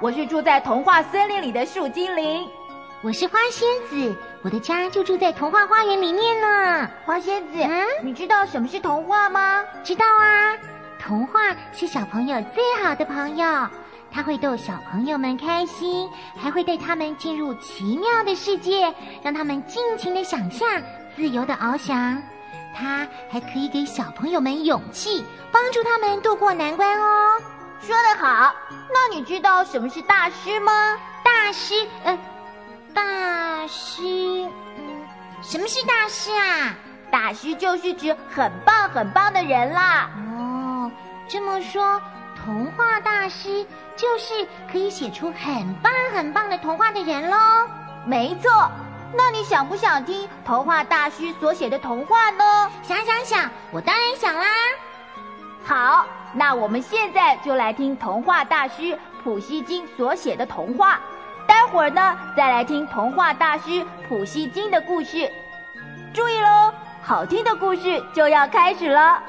我是住在童话森林里的树精灵。我是花仙子，我的家就住在童话花园里面呢。花仙子，嗯，你知道什么是童话吗？知道啊，童话是小朋友最好的朋友，它会逗小朋友们开心，还会带他们进入奇妙的世界，让他们尽情的想象，自由的翱翔。它还可以给小朋友们勇气，帮助他们度过难关哦。说得好，那你知道什么是大师吗？大师，呃。大师，嗯，什么是大师啊？大师就是指很棒很棒的人啦。哦，这么说，童话大师就是可以写出很棒很棒的童话的人喽？没错。那你想不想听童话大师所写的童话呢？想想想，我当然想啦。好，那我们现在就来听童话大师普希金所写的童话。待会儿呢，再来听童话大师普希金的故事。注意喽，好听的故事就要开始了。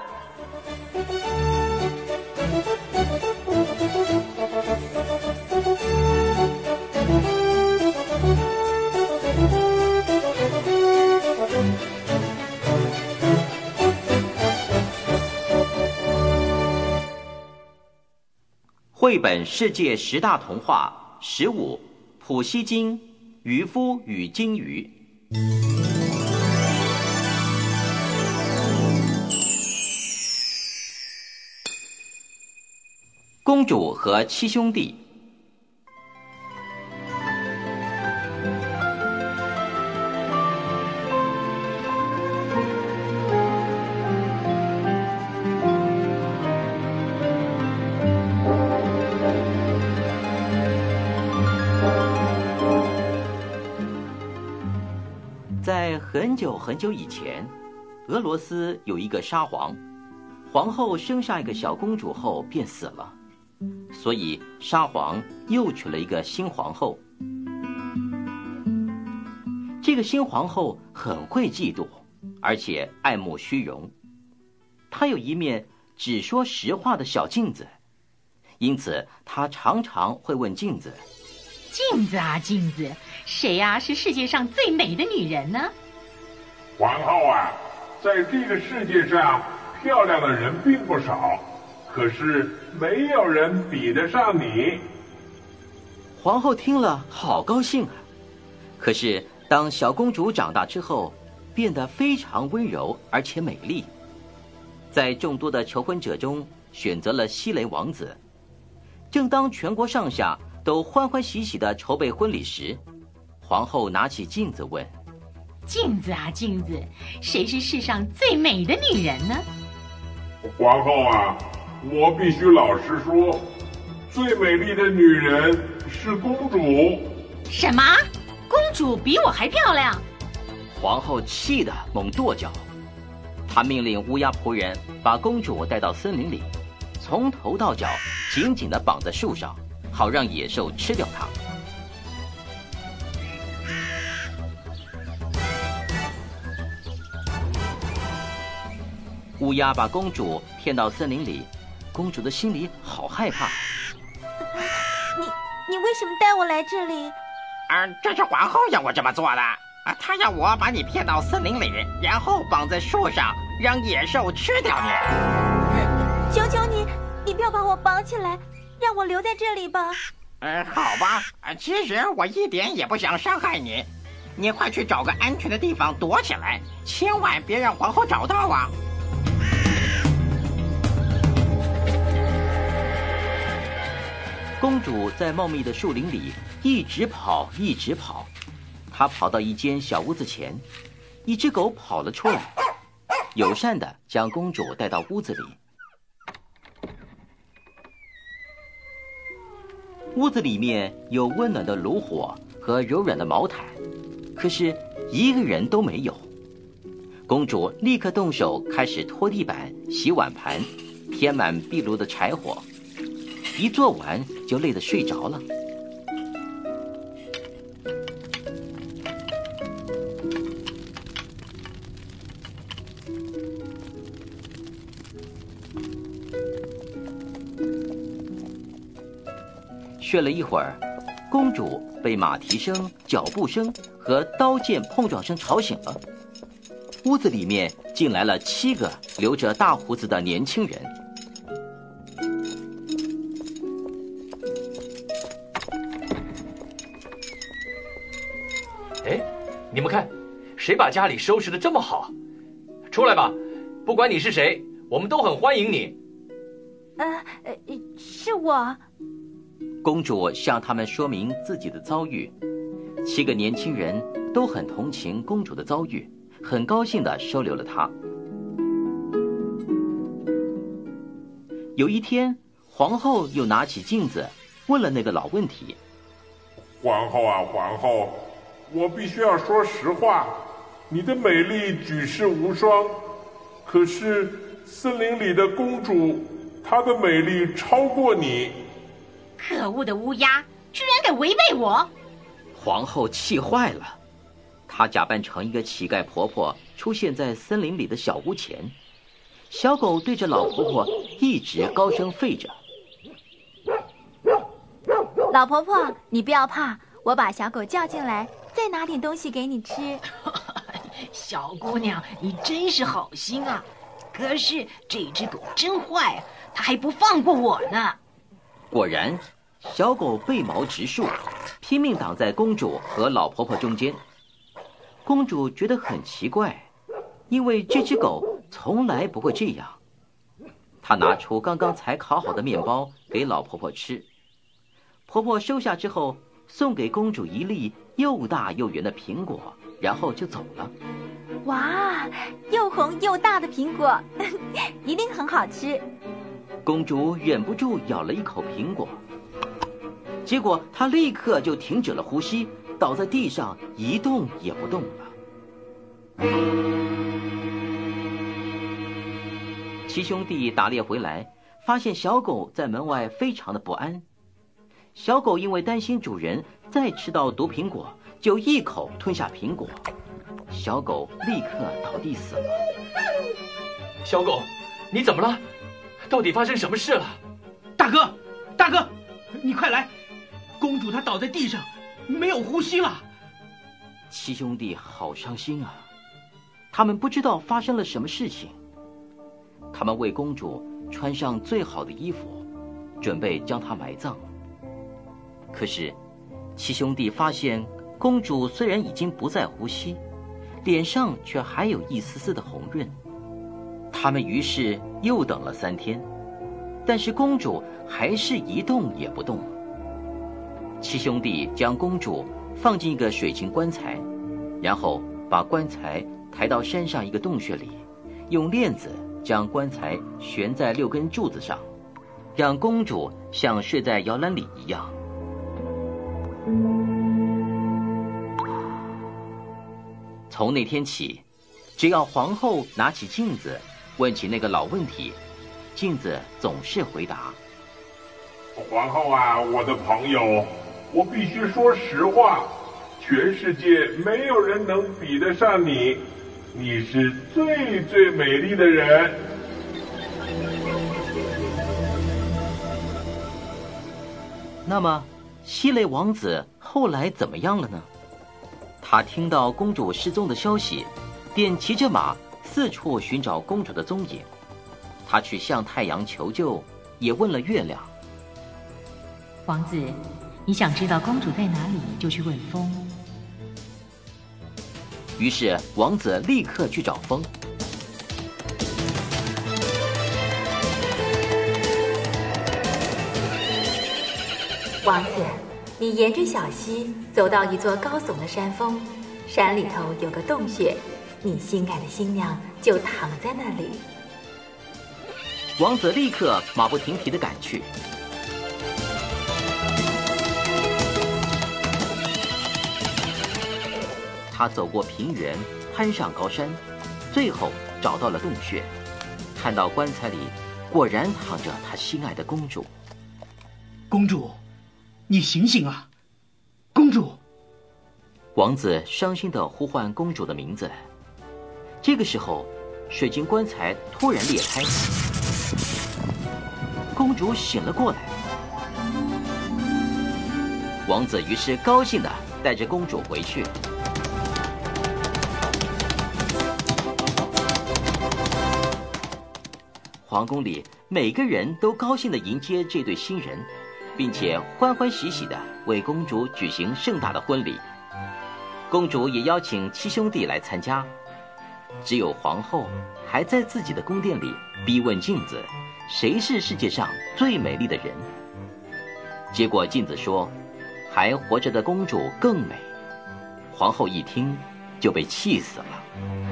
绘本世界十大童话十五。普希金，渔夫与金鱼。公主和七兄弟。很久很久以前，俄罗斯有一个沙皇，皇后生下一个小公主后便死了，所以沙皇又娶了一个新皇后。这个新皇后很会嫉妒，而且爱慕虚荣，她有一面只说实话的小镜子，因此她常常会问镜子：“镜子啊，镜子，谁呀是世界上最美的女人呢？”皇后啊，在这个世界上，漂亮的人并不少，可是没有人比得上你。皇后听了，好高兴啊！可是当小公主长大之后，变得非常温柔而且美丽，在众多的求婚者中选择了西雷王子。正当全国上下都欢欢喜喜的筹备婚礼时，皇后拿起镜子问。镜子啊，镜子，谁是世上最美的女人呢？皇后啊，我必须老实说，最美丽的女人是公主。什么？公主比我还漂亮？皇后气得猛跺脚，她命令乌鸦仆人把公主带到森林里，从头到脚紧紧的绑在树上，好让野兽吃掉她。乌鸦把公主骗到森林里，公主的心里好害怕。你你为什么带我来这里？啊，这是皇后要我这么做的。啊，她要我把你骗到森林里，然后绑在树上，让野兽吃掉你。求求你，你不要把我绑起来，让我留在这里吧。嗯，好吧。其实我一点也不想伤害你，你快去找个安全的地方躲起来，千万别让皇后找到啊。公主在茂密的树林里一直跑，一直跑。她跑到一间小屋子前，一只狗跑了出来，友善的将公主带到屋子里。屋子里面有温暖的炉火和柔软的毛毯，可是一个人都没有。公主立刻动手开始拖地板、洗碗盘，添满壁炉的柴火。一做完就累得睡着了。睡了一会儿，公主被马蹄声、脚步声和刀剑碰撞声吵醒了。屋子里面进来了七个留着大胡子的年轻人。你们看，谁把家里收拾的这么好？出来吧，不管你是谁，我们都很欢迎你。呃，呃，是我。公主向他们说明自己的遭遇，七个年轻人都很同情公主的遭遇。很高兴的收留了她。有一天，皇后又拿起镜子，问了那个老问题：“皇后啊，皇后，我必须要说实话，你的美丽举世无双，可是森林里的公主，她的美丽超过你。”可恶的乌鸦，居然敢违背我！皇后气坏了。她假扮成一个乞丐婆婆，出现在森林里的小屋前。小狗对着老婆婆一直高声吠着：“老婆婆，你不要怕，我把小狗叫进来，再拿点东西给你吃。”小姑娘，你真是好心啊！可是这只狗真坏，它还不放过我呢。果然，小狗背毛直竖，拼命挡在公主和老婆婆中间。公主觉得很奇怪，因为这只狗从来不会这样。她拿出刚刚才烤好的面包给老婆婆吃，婆婆收下之后，送给公主一粒又大又圆的苹果，然后就走了。哇，又红又大的苹果，一定很好吃。公主忍不住咬了一口苹果，结果她立刻就停止了呼吸。倒在地上一动也不动了。七兄弟打猎回来，发现小狗在门外，非常的不安。小狗因为担心主人再吃到毒苹果，就一口吞下苹果，小狗立刻倒地死了。小狗，你怎么了？到底发生什么事了？大哥，大哥，你快来！公主她倒在地上。没有呼吸了，七兄弟好伤心啊！他们不知道发生了什么事情。他们为公主穿上最好的衣服，准备将她埋葬。可是，七兄弟发现公主虽然已经不再呼吸，脸上却还有一丝丝的红润。他们于是又等了三天，但是公主还是一动也不动。七兄弟将公主放进一个水晶棺材，然后把棺材抬到山上一个洞穴里，用链子将棺材悬在六根柱子上，让公主像睡在摇篮里一样。从那天起，只要皇后拿起镜子，问起那个老问题，镜子总是回答：“皇后啊，我的朋友。”我必须说实话，全世界没有人能比得上你，你是最最美丽的人。那么，西雷王子后来怎么样了呢？他听到公主失踪的消息，便骑着马四处寻找公主的踪影。他去向太阳求救，也问了月亮。王子。你想知道公主在哪里，就去问风。于是王子立刻去找风。王子，你沿着小溪走到一座高耸的山峰，山里头有个洞穴，你心爱的新娘就躺在那里。王子立刻马不停蹄的赶去。他走过平原，攀上高山，最后找到了洞穴，看到棺材里果然躺着他心爱的公主。公主，你醒醒啊！公主，王子伤心的呼唤公主的名字。这个时候，水晶棺材突然裂开，公主醒了过来。王子于是高兴的带着公主回去。皇宫里每个人都高兴的迎接这对新人，并且欢欢喜喜的为公主举行盛大的婚礼。公主也邀请七兄弟来参加，只有皇后还在自己的宫殿里逼问镜子，谁是世界上最美丽的人。结果镜子说。还活着的公主更美，皇后一听就被气死了。